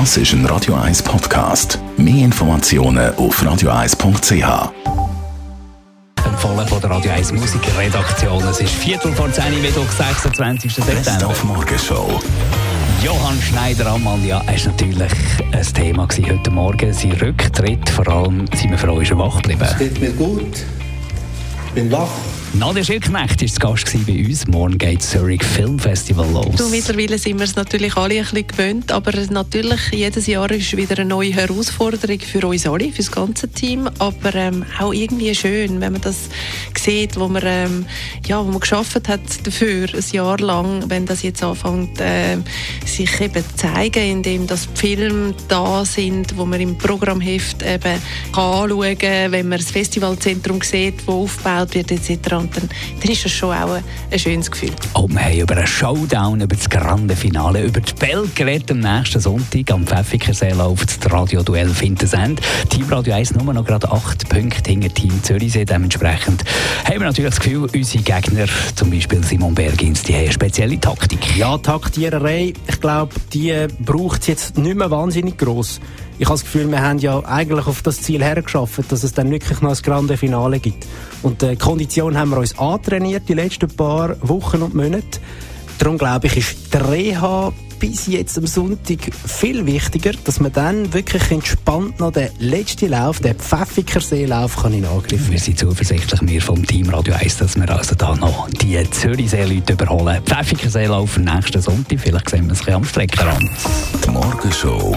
Das ist ein Radio 1 Podcast. Mehr Informationen auf radio1.ch. Empfohlen von der Radio 1 Musikredaktion. Es ist Viertel vor 10 Uhr, Mittwoch, 26. Best September. auf Morgenshow. Johann Schneider-Ammann, ja, es war natürlich ein Thema gewesen heute Morgen. Sein Rücktritt, vor allem sind wir froh, ist er wach geblieben. geht mir gut, bin wach. Nadia Schildknecht war zu Gast bei uns. Morgen geht das Zurich Film Festival los. Du, mittlerweile sind wir es natürlich alle ein bisschen gewöhnt, aber natürlich jedes Jahr ist wieder eine neue Herausforderung für uns alle, für das ganze Team, aber ähm, auch irgendwie schön, wenn man das sieht, wo man, ähm, ja, wo man geschafft hat dafür, ein Jahr lang, wenn das jetzt anfängt, äh, sich eben zu zeigen, indem die Filme da sind, wo man im Programmheft eben anschauen kann, wenn man das Festivalzentrum sieht, wo aufgebaut wird etc., und dann, dann ist das schon auch ein, ein schönes Gefühl. Oh, wir haben über einen Showdown, über das grande Finale, über die Bell geredet am nächsten Sonntag. Am Pfäffikensee läuft das Radioduell Fintensend. Team Radio 1 nur noch gerade acht Punkte hinter Team Zürichsee. Dementsprechend haben wir natürlich das Gefühl, unsere Gegner, zum Beispiel Simon Bergins, die haben eine spezielle Taktik. Ja, Taktiererei, ich glaube, die braucht es jetzt nicht mehr wahnsinnig gross. Ich habe das Gefühl, wir haben ja eigentlich auf das Ziel hergeschafft, dass es dann wirklich noch ein grande Finale gibt. Und die Kondition haben wir uns antrainiert die letzten paar Wochen und Monate. Darum glaube ich, ist die Reha bis jetzt am Sonntag viel wichtiger, dass man dann wirklich entspannt noch den letzten Lauf, den Pfäffikerseelauf, kann in Angriff Wir sind zuversichtlich, wir vom Team Radio 1, dass wir also da noch die Zürichsee-Leute überholen. Pfäffikensee laufen nächsten Sonntag, vielleicht sehen wir es ein bisschen am Streckenrand. Die Morgenshow